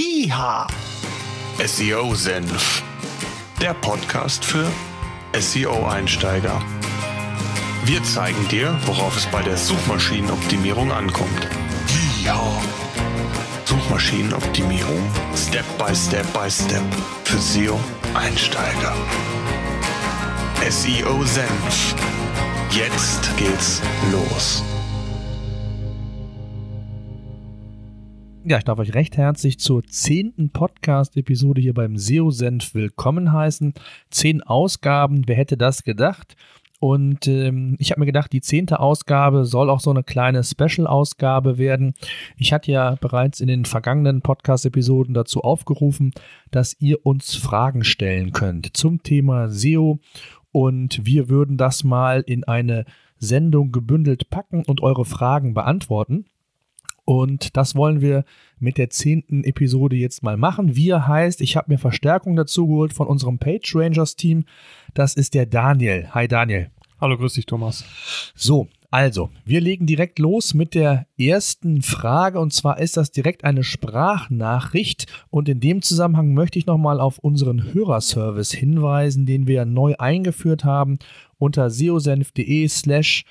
IHA SEO Senf. Der Podcast für SEO-Einsteiger. Wir zeigen dir, worauf es bei der Suchmaschinenoptimierung ankommt. IHA Suchmaschinenoptimierung Step by Step by Step für SEO-Einsteiger. SEO Senf. Jetzt geht's los. Ja, ich darf euch recht herzlich zur zehnten Podcast-Episode hier beim SEO-Senf willkommen heißen. Zehn Ausgaben, wer hätte das gedacht? Und ähm, ich habe mir gedacht, die zehnte Ausgabe soll auch so eine kleine Special-Ausgabe werden. Ich hatte ja bereits in den vergangenen Podcast-Episoden dazu aufgerufen, dass ihr uns Fragen stellen könnt zum Thema SEO. Und wir würden das mal in eine Sendung gebündelt packen und eure Fragen beantworten. Und das wollen wir mit der zehnten Episode jetzt mal machen. Wir heißt, ich habe mir Verstärkung dazu geholt von unserem Page Rangers Team. Das ist der Daniel. Hi Daniel. Hallo, grüß dich Thomas. So, also, wir legen direkt los mit der ersten Frage und zwar ist das direkt eine Sprachnachricht und in dem Zusammenhang möchte ich nochmal auf unseren Hörerservice hinweisen, den wir neu eingeführt haben unter seosenf.de slash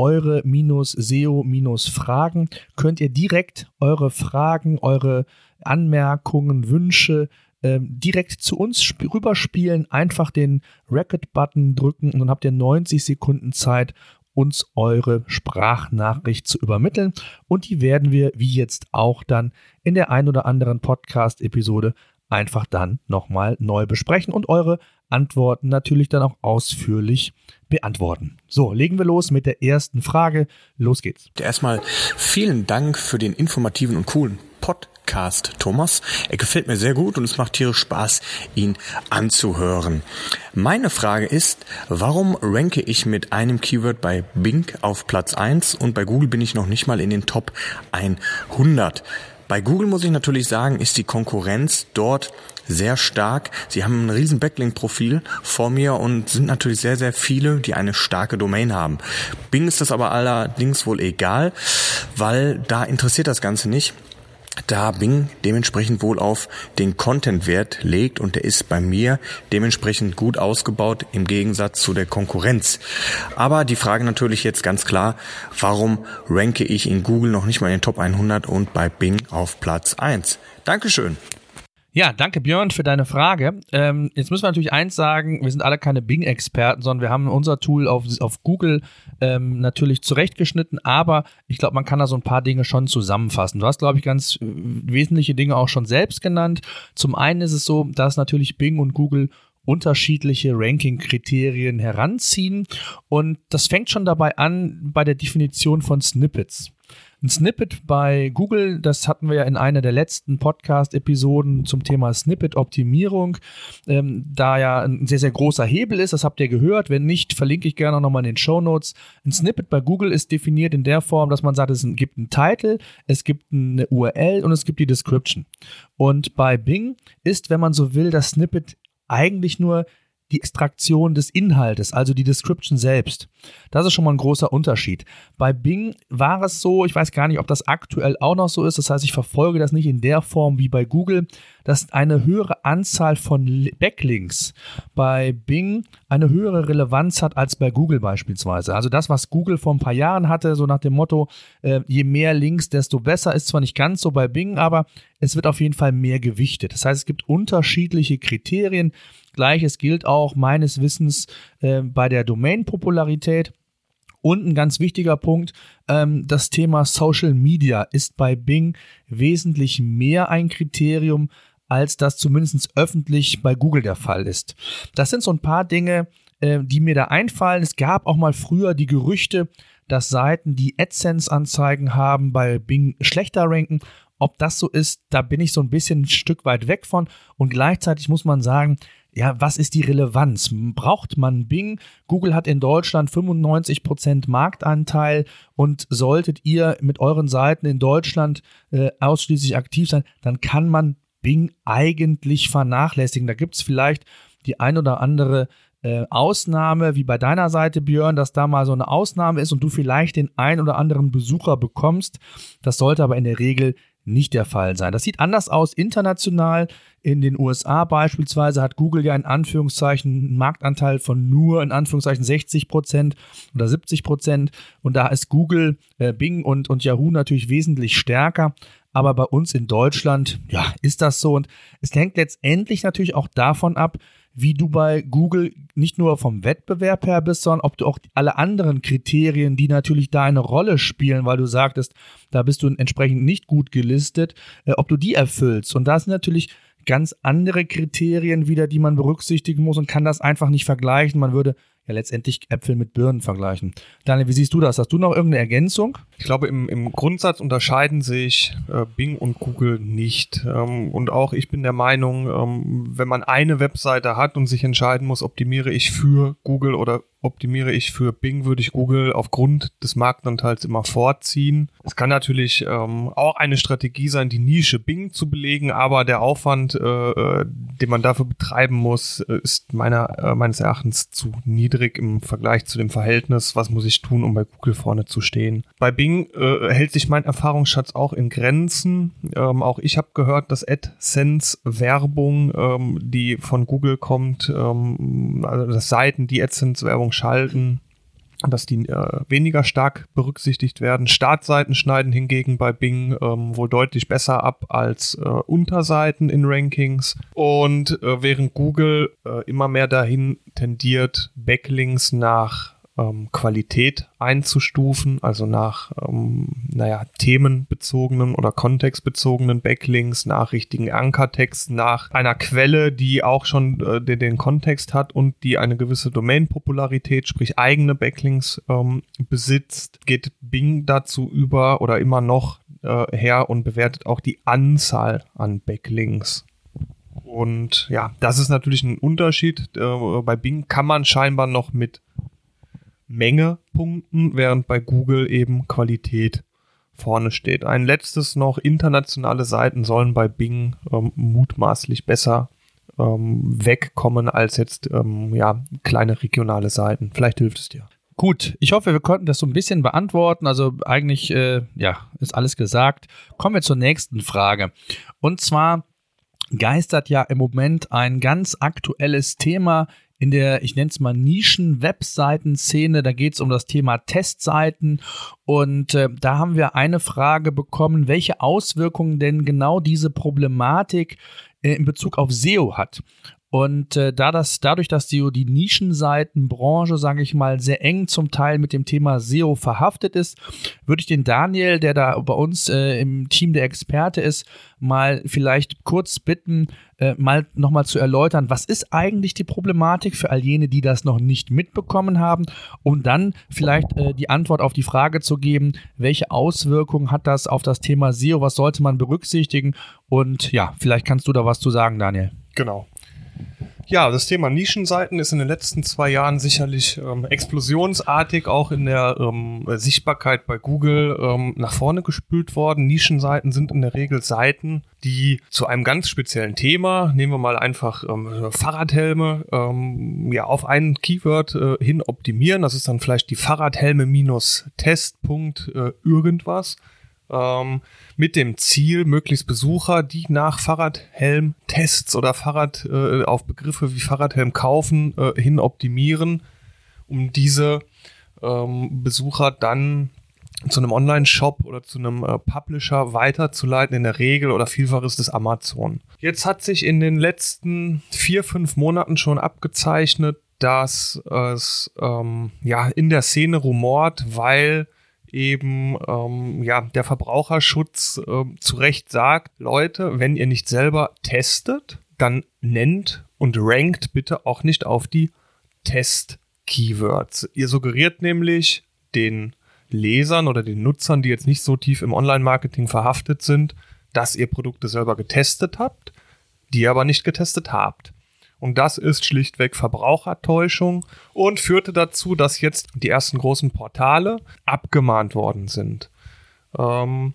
eure-SEO-Fragen könnt ihr direkt eure Fragen, eure Anmerkungen, Wünsche ähm, direkt zu uns rüberspielen. Einfach den Record-Button drücken und dann habt ihr 90 Sekunden Zeit, uns eure Sprachnachricht zu übermitteln. Und die werden wir, wie jetzt auch dann, in der ein oder anderen Podcast-Episode einfach dann nochmal neu besprechen und eure Antworten natürlich dann auch ausführlich beantworten. So, legen wir los mit der ersten Frage. Los geht's. Erstmal vielen Dank für den informativen und coolen Podcast, Thomas. Er gefällt mir sehr gut und es macht tierisch Spaß, ihn anzuhören. Meine Frage ist, warum ranke ich mit einem Keyword bei Bing auf Platz 1 und bei Google bin ich noch nicht mal in den Top 100? Bei Google muss ich natürlich sagen, ist die Konkurrenz dort sehr stark. Sie haben ein riesen Backlink-Profil vor mir und sind natürlich sehr, sehr viele, die eine starke Domain haben. Bing ist das aber allerdings wohl egal, weil da interessiert das Ganze nicht da Bing dementsprechend wohl auf den Content-Wert legt und der ist bei mir dementsprechend gut ausgebaut im Gegensatz zu der Konkurrenz. Aber die Frage natürlich jetzt ganz klar, warum ranke ich in Google noch nicht mal in den Top 100 und bei Bing auf Platz 1? Dankeschön. Ja, danke Björn für deine Frage. Ähm, jetzt müssen wir natürlich eins sagen, wir sind alle keine Bing-Experten, sondern wir haben unser Tool auf, auf Google ähm, natürlich zurechtgeschnitten, aber ich glaube, man kann da so ein paar Dinge schon zusammenfassen. Du hast, glaube ich, ganz äh, wesentliche Dinge auch schon selbst genannt. Zum einen ist es so, dass natürlich Bing und Google unterschiedliche Ranking-Kriterien heranziehen und das fängt schon dabei an bei der Definition von Snippets. Ein Snippet bei Google, das hatten wir ja in einer der letzten Podcast-Episoden zum Thema Snippet-Optimierung, ähm, da ja ein sehr, sehr großer Hebel ist, das habt ihr gehört. Wenn nicht, verlinke ich gerne nochmal in den Show Notes. Ein Snippet bei Google ist definiert in der Form, dass man sagt, es gibt einen Titel, es gibt eine URL und es gibt die Description. Und bei Bing ist, wenn man so will, das Snippet eigentlich nur die Extraktion des Inhaltes, also die Description selbst. Das ist schon mal ein großer Unterschied. Bei Bing war es so, ich weiß gar nicht, ob das aktuell auch noch so ist, das heißt, ich verfolge das nicht in der Form wie bei Google, dass eine höhere Anzahl von Backlinks bei Bing eine höhere Relevanz hat als bei Google beispielsweise. Also das, was Google vor ein paar Jahren hatte, so nach dem Motto, äh, je mehr Links, desto besser, ist zwar nicht ganz so bei Bing, aber es wird auf jeden Fall mehr gewichtet. Das heißt, es gibt unterschiedliche Kriterien. Gleiches gilt auch meines Wissens äh, bei der Domain-Popularität. Und ein ganz wichtiger Punkt, ähm, das Thema Social Media ist bei Bing wesentlich mehr ein Kriterium, als das zumindest öffentlich bei Google der Fall ist. Das sind so ein paar Dinge, äh, die mir da einfallen. Es gab auch mal früher die Gerüchte, dass Seiten, die AdSense-Anzeigen haben, bei Bing schlechter ranken. Ob das so ist, da bin ich so ein bisschen ein Stück weit weg von. Und gleichzeitig muss man sagen, ja, was ist die Relevanz? Braucht man Bing? Google hat in Deutschland 95% Marktanteil und solltet ihr mit euren Seiten in Deutschland äh, ausschließlich aktiv sein, dann kann man Bing eigentlich vernachlässigen. Da gibt es vielleicht die ein oder andere äh, Ausnahme, wie bei deiner Seite, Björn, dass da mal so eine Ausnahme ist und du vielleicht den ein oder anderen Besucher bekommst. Das sollte aber in der Regel nicht der Fall sein. Das sieht anders aus international. In den USA beispielsweise hat Google ja in Anführungszeichen einen Marktanteil von nur in Anführungszeichen 60 Prozent oder 70 Prozent. Und da ist Google, äh, Bing und, und Yahoo natürlich wesentlich stärker. Aber bei uns in Deutschland, ja, ist das so. Und es hängt letztendlich natürlich auch davon ab, wie du bei Google nicht nur vom Wettbewerb her bist, sondern ob du auch alle anderen Kriterien, die natürlich da eine Rolle spielen, weil du sagtest, da bist du entsprechend nicht gut gelistet, äh, ob du die erfüllst. Und da sind natürlich ganz andere Kriterien wieder, die man berücksichtigen muss und kann das einfach nicht vergleichen. Man würde ja letztendlich Äpfel mit Birnen vergleichen. Daniel, wie siehst du das? Hast du noch irgendeine Ergänzung? Ich glaube, im, im Grundsatz unterscheiden sich äh, Bing und Google nicht. Ähm, und auch ich bin der Meinung, ähm, wenn man eine Webseite hat und sich entscheiden muss, optimiere ich für Google oder optimiere ich für Bing, würde ich Google aufgrund des Marktanteils immer vorziehen. Es kann natürlich ähm, auch eine Strategie sein, die Nische Bing zu belegen, aber der Aufwand, äh, äh den man dafür betreiben muss, äh, ist meiner, äh, meines Erachtens zu niedrig im Vergleich zu dem Verhältnis, was muss ich tun, um bei Google vorne zu stehen. Bei Bing äh, hält sich mein Erfahrungsschatz auch in Grenzen. Ähm, auch ich habe gehört, dass AdSense-Werbung, ähm, die von Google kommt, ähm, also dass Seiten, die AdSense-Werbung Werbung schalten, dass die äh, weniger stark berücksichtigt werden. Startseiten schneiden hingegen bei Bing ähm, wohl deutlich besser ab als äh, Unterseiten in Rankings. Und äh, während Google äh, immer mehr dahin tendiert, Backlinks nach ähm, Qualität einzustufen, also nach, ähm, naja, themenbezogenen oder kontextbezogenen Backlinks, nach richtigen Ankertexten, nach einer Quelle, die auch schon äh, den, den, Kontext hat und die eine gewisse Domain-Popularität, sprich eigene Backlinks ähm, besitzt, geht Bing dazu über oder immer noch äh, her und bewertet auch die Anzahl an Backlinks. Und ja, das ist natürlich ein Unterschied. Äh, bei Bing kann man scheinbar noch mit Menge punkten, während bei Google eben Qualität vorne steht. Ein letztes noch, internationale Seiten sollen bei Bing ähm, mutmaßlich besser ähm, wegkommen als jetzt ähm, ja, kleine regionale Seiten. Vielleicht hilft es dir. Gut, ich hoffe, wir konnten das so ein bisschen beantworten. Also eigentlich, äh, ja, ist alles gesagt. Kommen wir zur nächsten Frage. Und zwar geistert ja im Moment ein ganz aktuelles Thema in der, ich nenne es mal Nischen-Webseiten-Szene. Da geht es um das Thema Testseiten. Und äh, da haben wir eine Frage bekommen, welche Auswirkungen denn genau diese Problematik äh, in Bezug auf SEO hat. Und äh, da das, dadurch, dass die, die Nischenseitenbranche, sage ich mal, sehr eng zum Teil mit dem Thema SEO verhaftet ist, würde ich den Daniel, der da bei uns äh, im Team der Experte ist, mal vielleicht kurz bitten, äh, mal nochmal zu erläutern, was ist eigentlich die Problematik für all jene, die das noch nicht mitbekommen haben, um dann vielleicht äh, die Antwort auf die Frage zu geben, welche Auswirkungen hat das auf das Thema SEO, was sollte man berücksichtigen und ja, vielleicht kannst du da was zu sagen, Daniel. Genau. Ja, das Thema Nischenseiten ist in den letzten zwei Jahren sicherlich ähm, explosionsartig auch in der ähm, Sichtbarkeit bei Google ähm, nach vorne gespült worden. Nischenseiten sind in der Regel Seiten, die zu einem ganz speziellen Thema, nehmen wir mal einfach ähm, Fahrradhelme, ähm, ja, auf ein Keyword äh, hin optimieren. Das ist dann vielleicht die Fahrradhelme minus Testpunkt äh, irgendwas ähm, mit dem Ziel, möglichst Besucher, die nach Fahrradhelm-Tests oder Fahrrad äh, auf Begriffe wie Fahrradhelm kaufen, äh, hin optimieren, um diese ähm, Besucher dann zu einem Online-Shop oder zu einem äh, Publisher weiterzuleiten. In der Regel oder vielfach ist es Amazon. Jetzt hat sich in den letzten vier, fünf Monaten schon abgezeichnet, dass es ähm, ja in der Szene rumort, weil eben ähm, ja der Verbraucherschutz äh, zu Recht sagt, Leute, wenn ihr nicht selber testet, dann nennt und rankt bitte auch nicht auf die Test-Keywords. Ihr suggeriert nämlich den Lesern oder den Nutzern, die jetzt nicht so tief im Online-Marketing verhaftet sind, dass ihr Produkte selber getestet habt, die ihr aber nicht getestet habt. Und das ist schlichtweg Verbrauchertäuschung und führte dazu, dass jetzt die ersten großen Portale abgemahnt worden sind. Ähm,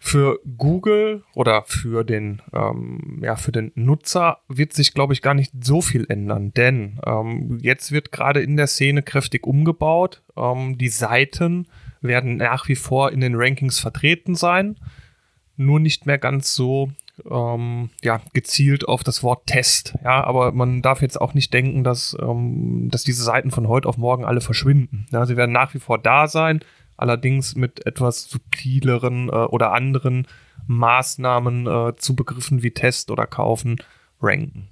für Google oder für den, ähm, ja, für den Nutzer wird sich, glaube ich, gar nicht so viel ändern, denn ähm, jetzt wird gerade in der Szene kräftig umgebaut. Ähm, die Seiten werden nach wie vor in den Rankings vertreten sein. nur nicht mehr ganz so ähm, ja, gezielt auf das Wort Test. Ja, aber man darf jetzt auch nicht denken, dass, ähm, dass diese Seiten von heute auf morgen alle verschwinden. Ja, sie werden nach wie vor da sein, allerdings mit etwas subtileren äh, oder anderen Maßnahmen äh, zu Begriffen wie Test oder Kaufen ranken.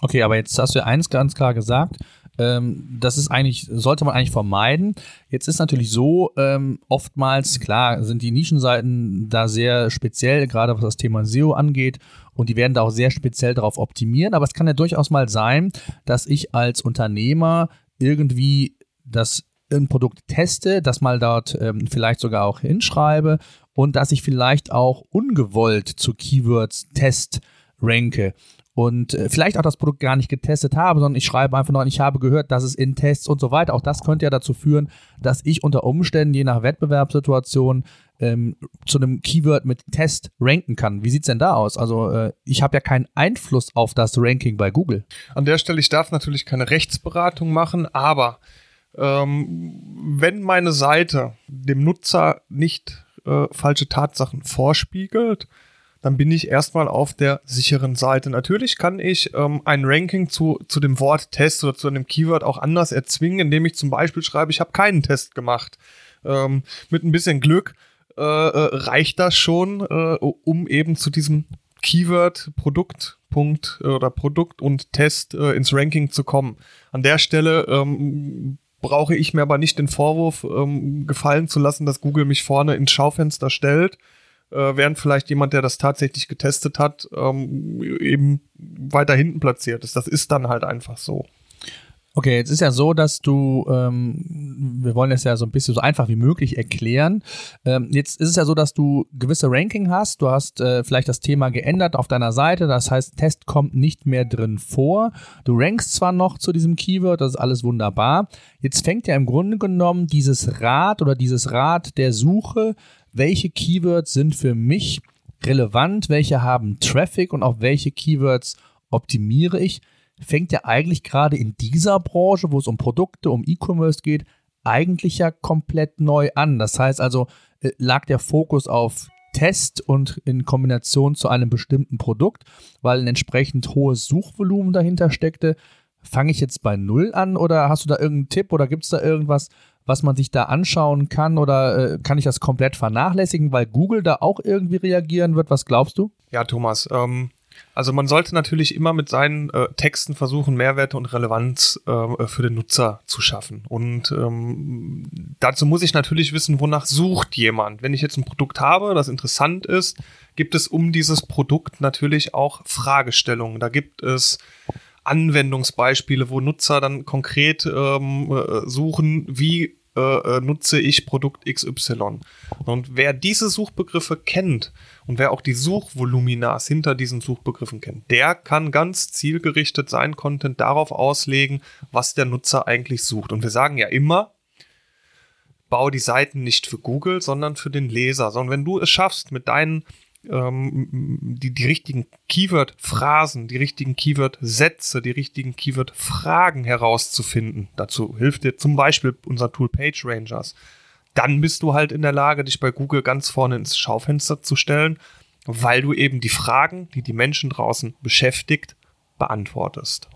Okay, aber jetzt hast du eins ganz klar gesagt. Ähm, das ist eigentlich, sollte man eigentlich vermeiden. Jetzt ist natürlich so, ähm, oftmals, klar, sind die Nischenseiten da sehr speziell, gerade was das Thema SEO angeht. Und die werden da auch sehr speziell darauf optimieren. Aber es kann ja durchaus mal sein, dass ich als Unternehmer irgendwie das ein Produkt teste, das mal dort ähm, vielleicht sogar auch hinschreibe und dass ich vielleicht auch ungewollt zu Keywords Test ranke und äh, vielleicht auch das Produkt gar nicht getestet habe, sondern ich schreibe einfach nur, ich habe gehört, dass es in Tests und so weiter. Auch das könnte ja dazu führen, dass ich unter Umständen, je nach Wettbewerbssituation, ähm, zu einem Keyword mit Test ranken kann. Wie sieht es denn da aus? Also äh, ich habe ja keinen Einfluss auf das Ranking bei Google. An der Stelle, ich darf natürlich keine Rechtsberatung machen, aber ähm, wenn meine Seite dem Nutzer nicht äh, falsche Tatsachen vorspiegelt, dann bin ich erstmal auf der sicheren Seite. Natürlich kann ich ähm, ein Ranking zu, zu dem Wort Test oder zu einem Keyword auch anders erzwingen, indem ich zum Beispiel schreibe, ich habe keinen Test gemacht. Ähm, mit ein bisschen Glück äh, äh, reicht das schon, äh, um eben zu diesem Keyword, Produktpunkt äh, oder Produkt und Test äh, ins Ranking zu kommen. An der Stelle ähm, brauche ich mir aber nicht den Vorwurf ähm, gefallen zu lassen, dass Google mich vorne ins Schaufenster stellt äh, während vielleicht jemand, der das tatsächlich getestet hat, ähm, eben weiter hinten platziert ist. Das ist dann halt einfach so. Okay, jetzt ist ja so, dass du, ähm, wir wollen es ja so ein bisschen so einfach wie möglich erklären. Ähm, jetzt ist es ja so, dass du gewisse Ranking hast. Du hast äh, vielleicht das Thema geändert auf deiner Seite. Das heißt, Test kommt nicht mehr drin vor. Du rankst zwar noch zu diesem Keyword, das ist alles wunderbar. Jetzt fängt ja im Grunde genommen dieses Rad oder dieses Rad der Suche welche Keywords sind für mich relevant, welche haben Traffic und auf welche Keywords optimiere ich, fängt ja eigentlich gerade in dieser Branche, wo es um Produkte, um E-Commerce geht, eigentlich ja komplett neu an. Das heißt also, äh, lag der Fokus auf Test und in Kombination zu einem bestimmten Produkt, weil ein entsprechend hohes Suchvolumen dahinter steckte. Fange ich jetzt bei Null an oder hast du da irgendeinen Tipp oder gibt es da irgendwas, was man sich da anschauen kann oder äh, kann ich das komplett vernachlässigen, weil Google da auch irgendwie reagieren wird? Was glaubst du? Ja, Thomas, ähm, also man sollte natürlich immer mit seinen äh, Texten versuchen, Mehrwerte und Relevanz äh, für den Nutzer zu schaffen. Und ähm, dazu muss ich natürlich wissen, wonach sucht jemand. Wenn ich jetzt ein Produkt habe, das interessant ist, gibt es um dieses Produkt natürlich auch Fragestellungen. Da gibt es Anwendungsbeispiele, wo Nutzer dann konkret ähm, äh, suchen, wie äh, äh nutze ich Produkt XY. Und wer diese Suchbegriffe kennt und wer auch die Suchvoluminas hinter diesen Suchbegriffen kennt, der kann ganz zielgerichtet seinen Content darauf auslegen, was der Nutzer eigentlich sucht. Und wir sagen ja immer, baue die Seiten nicht für Google, sondern für den Leser. Sondern wenn du es schaffst, mit deinen ähm, die, die richtigen Keyword-Phrasen, die richtigen Keyword-Sätze, die richtigen Keyword-Fragen herauszufinden. Dazu hilft dir zum Beispiel unser Tool Page Rangers. Dann bist du halt in der Lage, dich bei Google ganz vorne ins Schaufenster zu stellen, weil du eben die Fragen, die die Menschen draußen beschäftigt, beantwortest.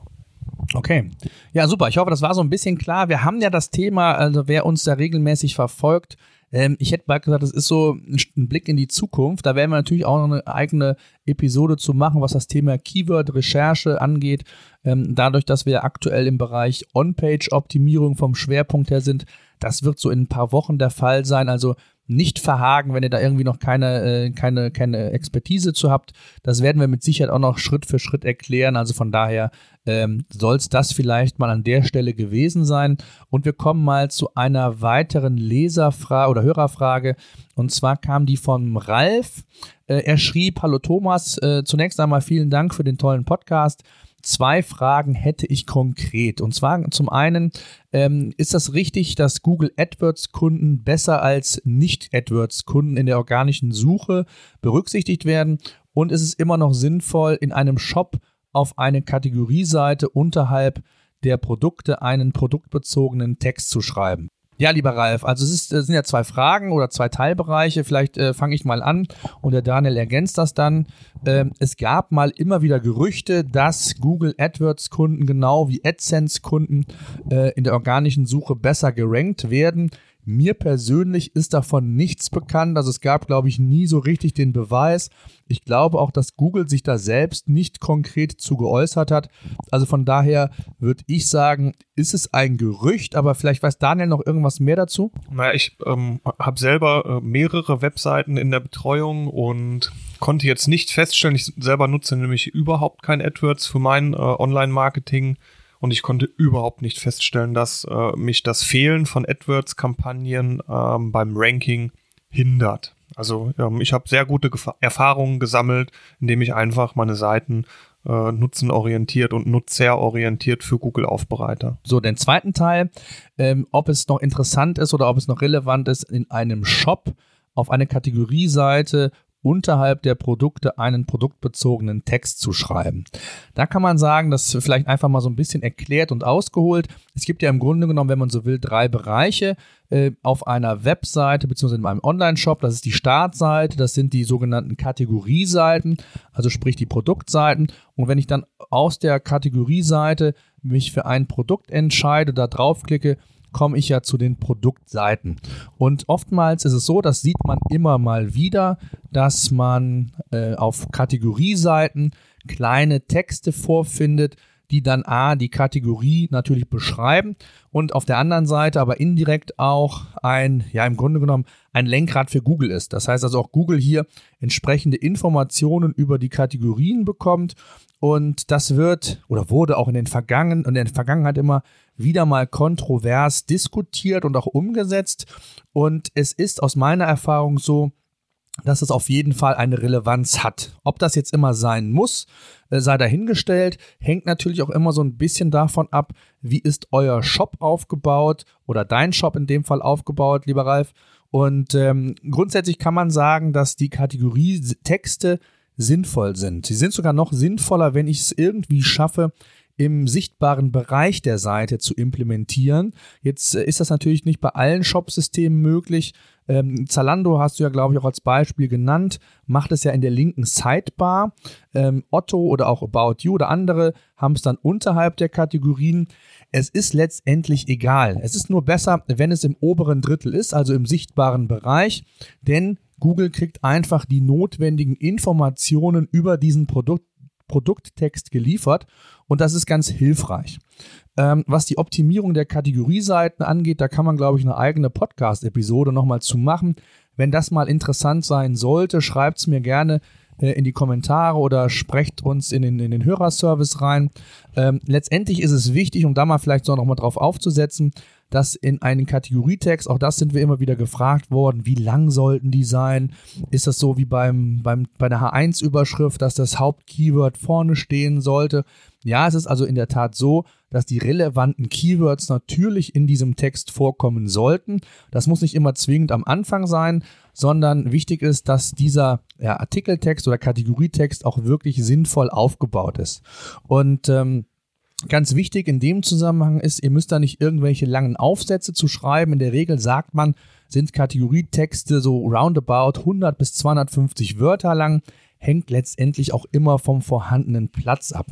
Okay. Ja, super. Ich hoffe, das war so ein bisschen klar. Wir haben ja das Thema, also wer uns da regelmäßig verfolgt, ähm, ich hätte mal gesagt, das ist so ein Blick in die Zukunft. Da werden wir natürlich auch noch eine eigene Episode zu machen, was das Thema Keyword-Recherche angeht. Ähm, dadurch, dass wir aktuell im Bereich On-Page-Optimierung vom Schwerpunkt her sind, das wird so in ein paar Wochen der Fall sein. Also nicht verhaken, wenn ihr da irgendwie noch keine, äh, keine, keine Expertise zu habt. Das werden wir mit Sicherheit auch noch Schritt für Schritt erklären. Also von daher ähm, soll es das vielleicht mal an der Stelle gewesen sein. Und wir kommen mal zu einer weiteren Leserfrage oder Hörerfrage. Und zwar kam die von Ralf. Äh, er schrieb, hallo Thomas, äh, zunächst einmal vielen Dank für den tollen Podcast zwei Fragen hätte ich konkret. Und zwar zum einen, ähm, ist das richtig, dass Google AdWords-Kunden besser als Nicht-AdWords-Kunden in der organischen Suche berücksichtigt werden? Und ist es immer noch sinnvoll, in einem Shop auf eine Kategorieseite unterhalb der Produkte einen produktbezogenen Text zu schreiben? Ja, lieber Ralf, also es, ist, es sind ja zwei Fragen oder zwei Teilbereiche. Vielleicht äh, fange ich mal an und der Daniel ergänzt das dann. Ähm, es gab mal immer wieder Gerüchte, dass Google AdWords-Kunden genau wie AdSense-Kunden äh, in der organischen Suche besser gerankt werden. Mir persönlich ist davon nichts bekannt. Also es gab, glaube ich, nie so richtig den Beweis. Ich glaube auch, dass Google sich da selbst nicht konkret zu geäußert hat. Also von daher würde ich sagen, ist es ein Gerücht, aber vielleicht weiß Daniel noch irgendwas mehr dazu. Naja, ich ähm, habe selber äh, mehrere Webseiten in der Betreuung und konnte jetzt nicht feststellen, ich selber nutze nämlich überhaupt kein AdWords für mein äh, Online-Marketing und ich konnte überhaupt nicht feststellen, dass äh, mich das Fehlen von AdWords-Kampagnen ähm, beim Ranking hindert. Also ähm, ich habe sehr gute Gef Erfahrungen gesammelt, indem ich einfach meine Seiten äh, nutzenorientiert und nutzerorientiert für Google aufbereite. So, den zweiten Teil, ähm, ob es noch interessant ist oder ob es noch relevant ist, in einem Shop auf eine Kategorieseite unterhalb der Produkte einen produktbezogenen Text zu schreiben. Da kann man sagen, das vielleicht einfach mal so ein bisschen erklärt und ausgeholt. Es gibt ja im Grunde genommen, wenn man so will, drei Bereiche äh, auf einer Webseite bzw. in einem Online-Shop. Das ist die Startseite, das sind die sogenannten Kategorieseiten, also sprich die Produktseiten. Und wenn ich dann aus der Kategorieseite mich für ein Produkt entscheide, da draufklicke, komme ich ja zu den Produktseiten. Und oftmals ist es so, das sieht man immer mal wieder, dass man äh, auf Kategorieseiten kleine Texte vorfindet, die dann A, die Kategorie natürlich beschreiben und auf der anderen Seite aber indirekt auch ein, ja im Grunde genommen ein Lenkrad für Google ist. Das heißt also auch Google hier entsprechende Informationen über die Kategorien bekommt und das wird oder wurde auch in den Vergangen, in der Vergangenheit immer wieder mal kontrovers diskutiert und auch umgesetzt. Und es ist aus meiner Erfahrung so, dass es auf jeden Fall eine Relevanz hat. Ob das jetzt immer sein muss, äh, sei dahingestellt, hängt natürlich auch immer so ein bisschen davon ab, wie ist euer Shop aufgebaut oder dein Shop in dem Fall aufgebaut, lieber Ralf. Und ähm, grundsätzlich kann man sagen, dass die Kategorie Texte sinnvoll sind. Sie sind sogar noch sinnvoller, wenn ich es irgendwie schaffe, im sichtbaren Bereich der Seite zu implementieren. Jetzt äh, ist das natürlich nicht bei allen Shop-Systemen möglich. Ähm, Zalando hast du ja, glaube ich, auch als Beispiel genannt, macht es ja in der linken Sidebar. Ähm, Otto oder auch About You oder andere haben es dann unterhalb der Kategorien. Es ist letztendlich egal. Es ist nur besser, wenn es im oberen Drittel ist, also im sichtbaren Bereich, denn Google kriegt einfach die notwendigen Informationen über diesen Produkt Produkttext geliefert und das ist ganz hilfreich. Ähm, was die Optimierung der Kategorieseiten angeht, da kann man, glaube ich, eine eigene Podcast-Episode nochmal zu machen. Wenn das mal interessant sein sollte, schreibt es mir gerne äh, in die Kommentare oder sprecht uns in den, in den Hörerservice rein. Ähm, letztendlich ist es wichtig, um da mal vielleicht so nochmal drauf aufzusetzen, dass in einen Kategorietext, auch das sind wir immer wieder gefragt worden, wie lang sollten die sein? Ist das so wie beim, beim, bei der H1-Überschrift, dass das Hauptkeyword vorne stehen sollte? Ja, es ist also in der Tat so, dass die relevanten Keywords natürlich in diesem Text vorkommen sollten. Das muss nicht immer zwingend am Anfang sein, sondern wichtig ist, dass dieser ja, Artikeltext oder Kategorietext auch wirklich sinnvoll aufgebaut ist. Und ähm, Ganz wichtig in dem Zusammenhang ist, ihr müsst da nicht irgendwelche langen Aufsätze zu schreiben. In der Regel sagt man, sind Kategorietexte so roundabout 100 bis 250 Wörter lang, hängt letztendlich auch immer vom vorhandenen Platz ab.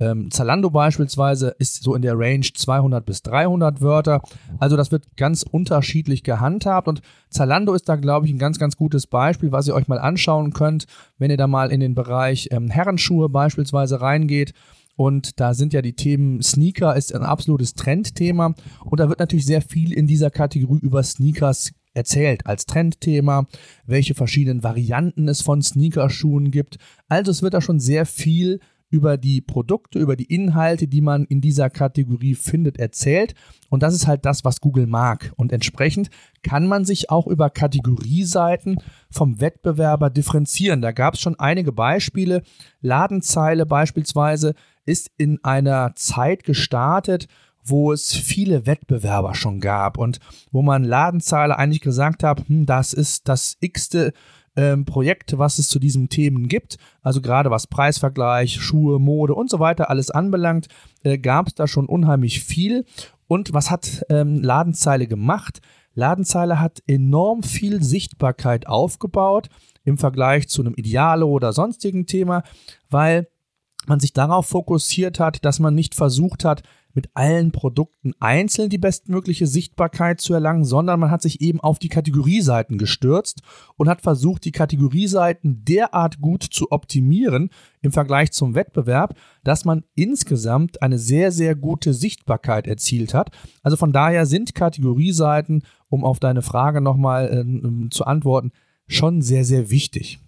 Ähm, Zalando beispielsweise ist so in der Range 200 bis 300 Wörter. Also das wird ganz unterschiedlich gehandhabt und Zalando ist da, glaube ich, ein ganz, ganz gutes Beispiel, was ihr euch mal anschauen könnt, wenn ihr da mal in den Bereich ähm, Herrenschuhe beispielsweise reingeht. Und da sind ja die Themen Sneaker ist ein absolutes Trendthema. Und da wird natürlich sehr viel in dieser Kategorie über Sneakers erzählt als Trendthema, welche verschiedenen Varianten es von Sneakerschuhen gibt. Also es wird da schon sehr viel über die Produkte, über die Inhalte, die man in dieser Kategorie findet, erzählt. Und das ist halt das, was Google mag. Und entsprechend kann man sich auch über Kategorieseiten vom Wettbewerber differenzieren. Da gab es schon einige Beispiele. Ladenzeile beispielsweise ist in einer Zeit gestartet, wo es viele Wettbewerber schon gab und wo man Ladenzeile eigentlich gesagt hat, hm, das ist das x-te ähm, Projekte, was es zu diesen Themen gibt. Also gerade was Preisvergleich, Schuhe, Mode und so weiter alles anbelangt, äh, gab es da schon unheimlich viel. Und was hat ähm, Ladenzeile gemacht? Ladenzeile hat enorm viel Sichtbarkeit aufgebaut im Vergleich zu einem Ideale oder sonstigen Thema, weil man sich darauf fokussiert hat, dass man nicht versucht hat, mit allen Produkten einzeln die bestmögliche Sichtbarkeit zu erlangen, sondern man hat sich eben auf die Kategorieseiten gestürzt und hat versucht, die Kategorieseiten derart gut zu optimieren im Vergleich zum Wettbewerb, dass man insgesamt eine sehr, sehr gute Sichtbarkeit erzielt hat. Also von daher sind Kategorieseiten, um auf deine Frage nochmal äh, zu antworten, schon sehr, sehr wichtig.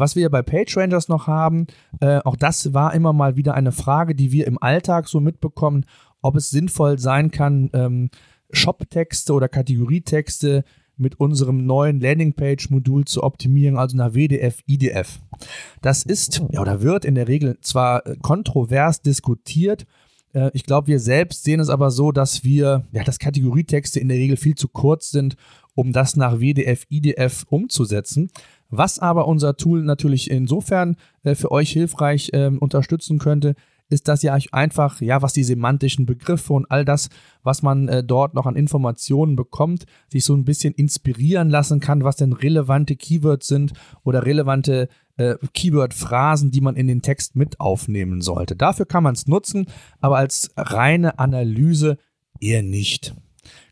Was wir bei PageRangers noch haben, äh, auch das war immer mal wieder eine Frage, die wir im Alltag so mitbekommen, ob es sinnvoll sein kann, ähm, Shop-Texte oder Kategorietexte mit unserem neuen Landingpage-Modul zu optimieren, also nach WDF, IDF. Das ist ja, oder wird in der Regel zwar kontrovers diskutiert, äh, ich glaube, wir selbst sehen es aber so, dass wir, ja, dass Kategorietexte in der Regel viel zu kurz sind, um das nach WDF, IDF umzusetzen. Was aber unser Tool natürlich insofern äh, für euch hilfreich äh, unterstützen könnte, ist, dass ihr euch einfach, ja, was die semantischen Begriffe und all das, was man äh, dort noch an Informationen bekommt, sich so ein bisschen inspirieren lassen kann, was denn relevante Keywords sind oder relevante äh, Keyword-Phrasen, die man in den Text mit aufnehmen sollte. Dafür kann man es nutzen, aber als reine Analyse eher nicht.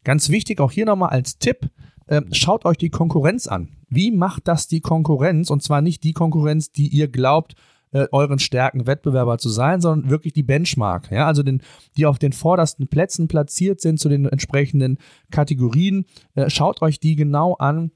Ganz wichtig auch hier nochmal als Tipp, äh, schaut euch die Konkurrenz an. Wie macht das die Konkurrenz? Und zwar nicht die Konkurrenz, die ihr glaubt, äh, euren Stärken Wettbewerber zu sein, sondern wirklich die Benchmark. Ja, also den, die auf den vordersten Plätzen platziert sind zu den entsprechenden Kategorien. Äh, schaut euch die genau an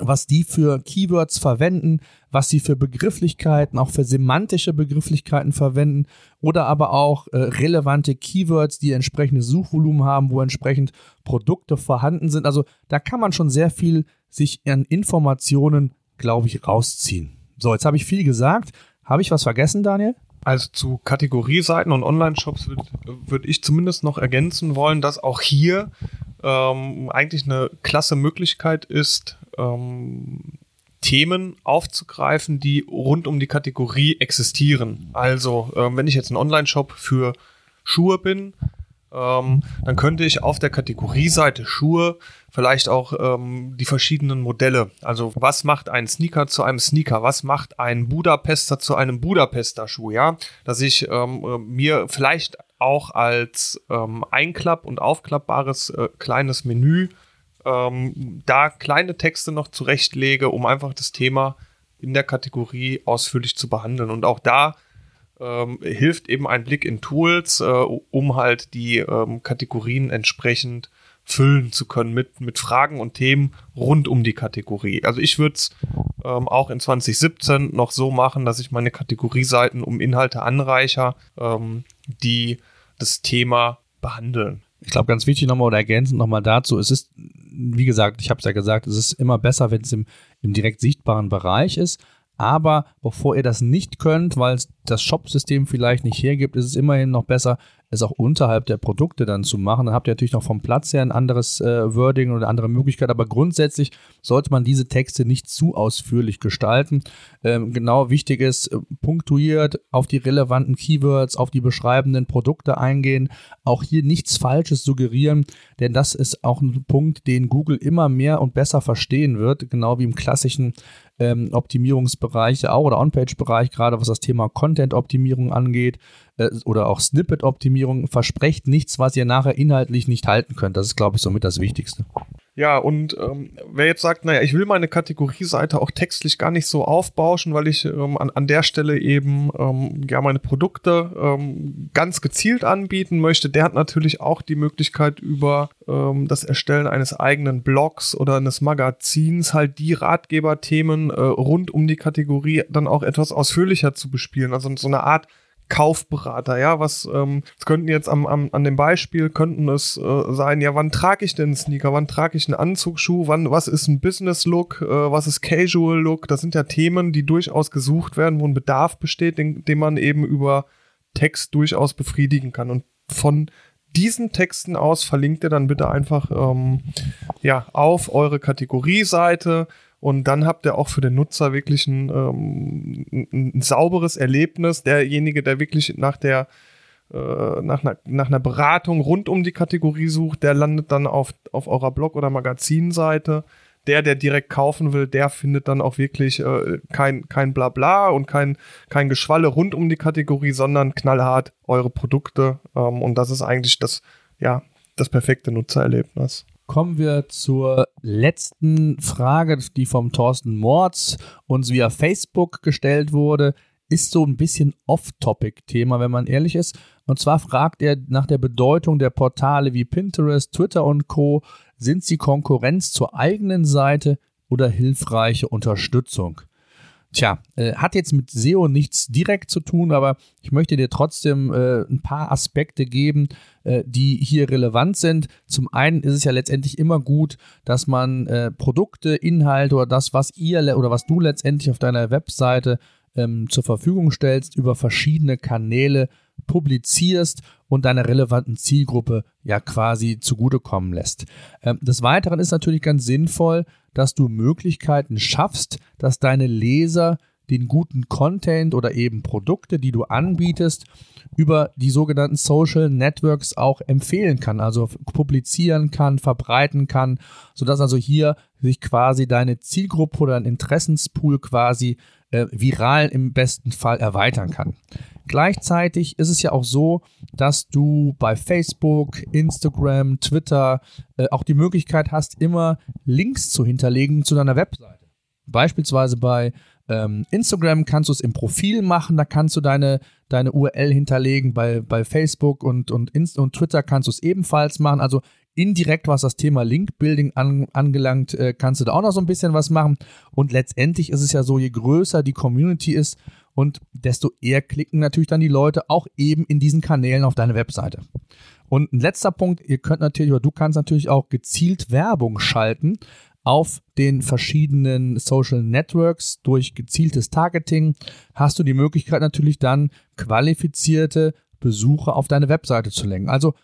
was die für Keywords verwenden, was sie für Begrifflichkeiten, auch für semantische Begrifflichkeiten verwenden oder aber auch äh, relevante Keywords, die entsprechendes Suchvolumen haben, wo entsprechend Produkte vorhanden sind. Also da kann man schon sehr viel sich an Informationen, glaube ich, rausziehen. So, jetzt habe ich viel gesagt. Habe ich was vergessen, Daniel? Also zu Kategorieseiten und Online-Shops würde würd ich zumindest noch ergänzen wollen, dass auch hier ähm, eigentlich eine klasse Möglichkeit ist, ähm, Themen aufzugreifen, die rund um die Kategorie existieren. Also, ähm, wenn ich jetzt ein Online-Shop für Schuhe bin, ähm, dann könnte ich auf der Kategorieseite Schuhe vielleicht auch ähm, die verschiedenen Modelle. Also was macht ein Sneaker zu einem Sneaker? Was macht ein Budapester zu einem Budapester Schuh? Ja, dass ich ähm, äh, mir vielleicht auch als ähm, einklapp- und aufklappbares äh, kleines Menü ähm, da kleine Texte noch zurechtlege, um einfach das Thema in der Kategorie ausführlich zu behandeln. Und auch da ähm, hilft eben ein Blick in Tools, äh, um halt die ähm, Kategorien entsprechend füllen zu können mit, mit Fragen und Themen rund um die Kategorie. Also ich würde es ähm, auch in 2017 noch so machen, dass ich meine Kategorieseiten um Inhalte anreicher, ähm, die das Thema behandeln. Ich glaube, ganz wichtig nochmal oder ergänzend nochmal dazu, es ist wie gesagt, ich habe es ja gesagt, es ist immer besser, wenn es im, im direkt sichtbaren Bereich ist. Aber bevor ihr das nicht könnt, weil das Shop-System vielleicht nicht hergibt, ist es immerhin noch besser, es auch unterhalb der Produkte dann zu machen. Dann habt ihr natürlich noch vom Platz her ein anderes äh, Wording oder andere Möglichkeit, aber grundsätzlich sollte man diese Texte nicht zu ausführlich gestalten. Ähm, genau wichtig ist, äh, punktuiert auf die relevanten Keywords, auf die beschreibenden Produkte eingehen, auch hier nichts Falsches suggerieren, denn das ist auch ein Punkt, den Google immer mehr und besser verstehen wird, genau wie im klassischen ähm, Optimierungsbereich auch oder On-Page-Bereich, gerade was das Thema Content-Optimierung angeht äh, oder auch Snippet-Optimierung, versprecht nichts, was ihr nachher inhaltlich nicht halten könnt. Das ist, glaube ich, somit das Wichtigste. Ja, und ähm, wer jetzt sagt, naja, ich will meine Kategorieseite auch textlich gar nicht so aufbauschen, weil ich ähm, an, an der Stelle eben ähm, ja meine Produkte ähm, ganz gezielt anbieten möchte, der hat natürlich auch die Möglichkeit über ähm, das Erstellen eines eigenen Blogs oder eines Magazins halt die Ratgeberthemen äh, rund um die Kategorie dann auch etwas ausführlicher zu bespielen. Also so eine Art Kaufberater, ja, was ähm, könnten jetzt am, am, an dem Beispiel könnten es äh, sein, ja, wann trage ich denn einen Sneaker, wann trage ich einen Anzugsschuh, wann, was ist ein Business Look, äh, was ist Casual Look, das sind ja Themen, die durchaus gesucht werden, wo ein Bedarf besteht, den, den man eben über Text durchaus befriedigen kann. Und von diesen Texten aus verlinkt ihr dann bitte einfach ähm, ja auf eure Kategorieseite Und dann habt ihr auch für den Nutzer wirklich ein, ähm, ein, sauberes Erlebnis. Derjenige, der wirklich nach der äh, nach einer, nach einer Beratung rund um die Kategorie sucht, der landet dann auf, auf eurer Blog- oder Magazinseite. Der, der direkt kaufen will, der findet dann auch wirklich äh, kein, kein Blabla und kein, kein Geschwalle rund um die Kategorie, sondern knallhart eure Produkte. Ähm, und das ist eigentlich das, ja, das perfekte Nutzererlebnis. Kommen wir zur letzten Frage, die vom Thorsten Mords uns via Facebook gestellt wurde. Ist so ein bisschen Off-Topic-Thema, wenn man ehrlich ist. Und zwar fragt er nach der Bedeutung der Portale wie Pinterest, Twitter und Co. Sind sie Konkurrenz zur eigenen Seite oder hilfreiche Unterstützung? Tja, äh, hat jetzt mit SEO nichts direkt zu tun, aber ich möchte dir trotzdem äh, ein paar Aspekte geben, äh, die hier relevant sind. Zum einen ist es ja letztendlich immer gut, dass man äh, Produkte, Inhalte oder das, was ihr oder was du letztendlich auf deiner Webseite ähm, zur Verfügung stellst, über verschiedene Kanäle publizierst und deiner relevanten Zielgruppe ja quasi zugutekommen lässt. Ähm, des Weiteren ist natürlich ganz sinnvoll, dass du Möglichkeiten schaffst, dass deine Leser den guten Content oder eben Produkte, die du anbietest, über die sogenannten Social Networks auch empfehlen kann, also publizieren kann, verbreiten kann, sodass also hier sich quasi deine Zielgruppe oder ein Interessenspool quasi äh, viral im besten Fall erweitern kann. Gleichzeitig ist es ja auch so, dass du bei Facebook, Instagram, Twitter äh, auch die Möglichkeit hast, immer Links zu hinterlegen zu deiner Webseite. Beispielsweise bei ähm, Instagram kannst du es im Profil machen, da kannst du deine, deine URL hinterlegen. Bei, bei Facebook und, und, Inst und Twitter kannst du es ebenfalls machen. Also indirekt, was das Thema Link-Building an, angelangt, äh, kannst du da auch noch so ein bisschen was machen. Und letztendlich ist es ja so, je größer die Community ist und desto eher klicken natürlich dann die Leute auch eben in diesen Kanälen auf deine Webseite. Und ein letzter Punkt, ihr könnt natürlich, oder du kannst natürlich auch gezielt Werbung schalten auf den verschiedenen Social Networks durch gezieltes Targeting hast du die Möglichkeit natürlich dann qualifizierte Besucher auf deine Webseite zu lenken. Also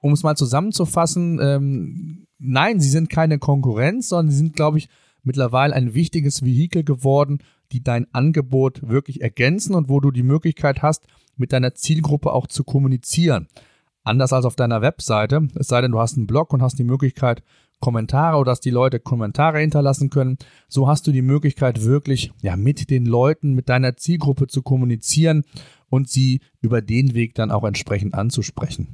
um es mal zusammenzufassen, ähm, nein, sie sind keine Konkurrenz, sondern sie sind, glaube ich, mittlerweile ein wichtiges Vehikel geworden, die dein Angebot wirklich ergänzen und wo du die Möglichkeit hast, mit deiner Zielgruppe auch zu kommunizieren. Anders als auf deiner Webseite, es sei denn, du hast einen Blog und hast die Möglichkeit, Kommentare oder dass die Leute Kommentare hinterlassen können. So hast du die Möglichkeit, wirklich ja, mit den Leuten, mit deiner Zielgruppe zu kommunizieren und sie über den Weg dann auch entsprechend anzusprechen.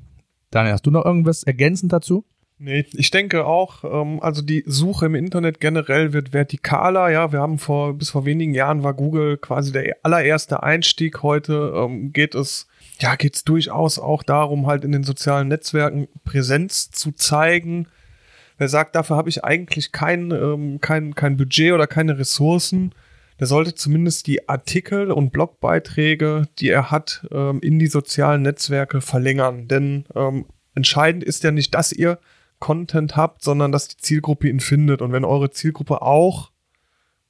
Daniel, hast du noch irgendwas ergänzend dazu? Nee, ich denke auch, ähm, also die Suche im Internet generell wird vertikaler. Ja, wir haben vor, bis vor wenigen Jahren war Google quasi der allererste Einstieg. Heute ähm, geht es, ja, geht es durchaus auch darum, halt in den sozialen Netzwerken Präsenz zu zeigen. Wer sagt, dafür habe ich eigentlich kein, ähm, kein, kein Budget oder keine Ressourcen, der sollte zumindest die Artikel und Blogbeiträge, die er hat, ähm, in die sozialen Netzwerke verlängern. Denn ähm, entscheidend ist ja nicht, dass ihr Content habt, sondern dass die Zielgruppe ihn findet. Und wenn eure Zielgruppe auch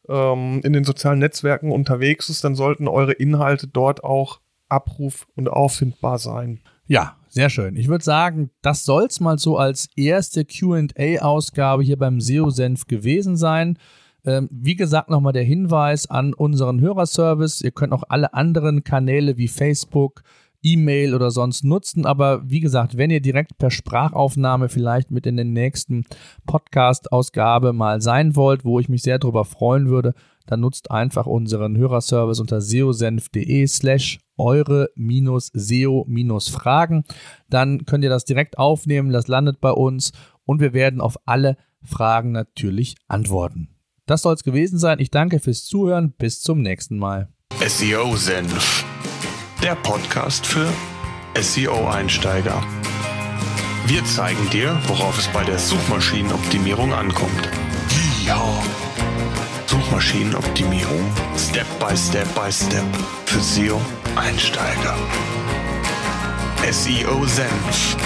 ähm, in den sozialen Netzwerken unterwegs ist, dann sollten eure Inhalte dort auch abruf- und auffindbar sein. Ja, sehr schön. Ich würde sagen, das soll es mal so als erste QA-Ausgabe hier beim SEO-Senf gewesen sein. Ähm, wie gesagt, nochmal der Hinweis an unseren Hörerservice. Ihr könnt auch alle anderen Kanäle wie Facebook, E-Mail oder sonst nutzen. Aber wie gesagt, wenn ihr direkt per Sprachaufnahme vielleicht mit in den nächsten Podcast-Ausgabe mal sein wollt, wo ich mich sehr darüber freuen würde, dann nutzt einfach unseren Hörerservice unter seosenf.de slash eure-seo-fragen. Dann könnt ihr das direkt aufnehmen, das landet bei uns und wir werden auf alle Fragen natürlich antworten. Das soll es gewesen sein. Ich danke fürs Zuhören. Bis zum nächsten Mal. SEO Senf, der Podcast für SEO-Einsteiger. Wir zeigen dir, worauf es bei der Suchmaschinenoptimierung ankommt. Ja. Suchmaschinenoptimierung Step by Step by Step für SEO-Einsteiger. SEO Senf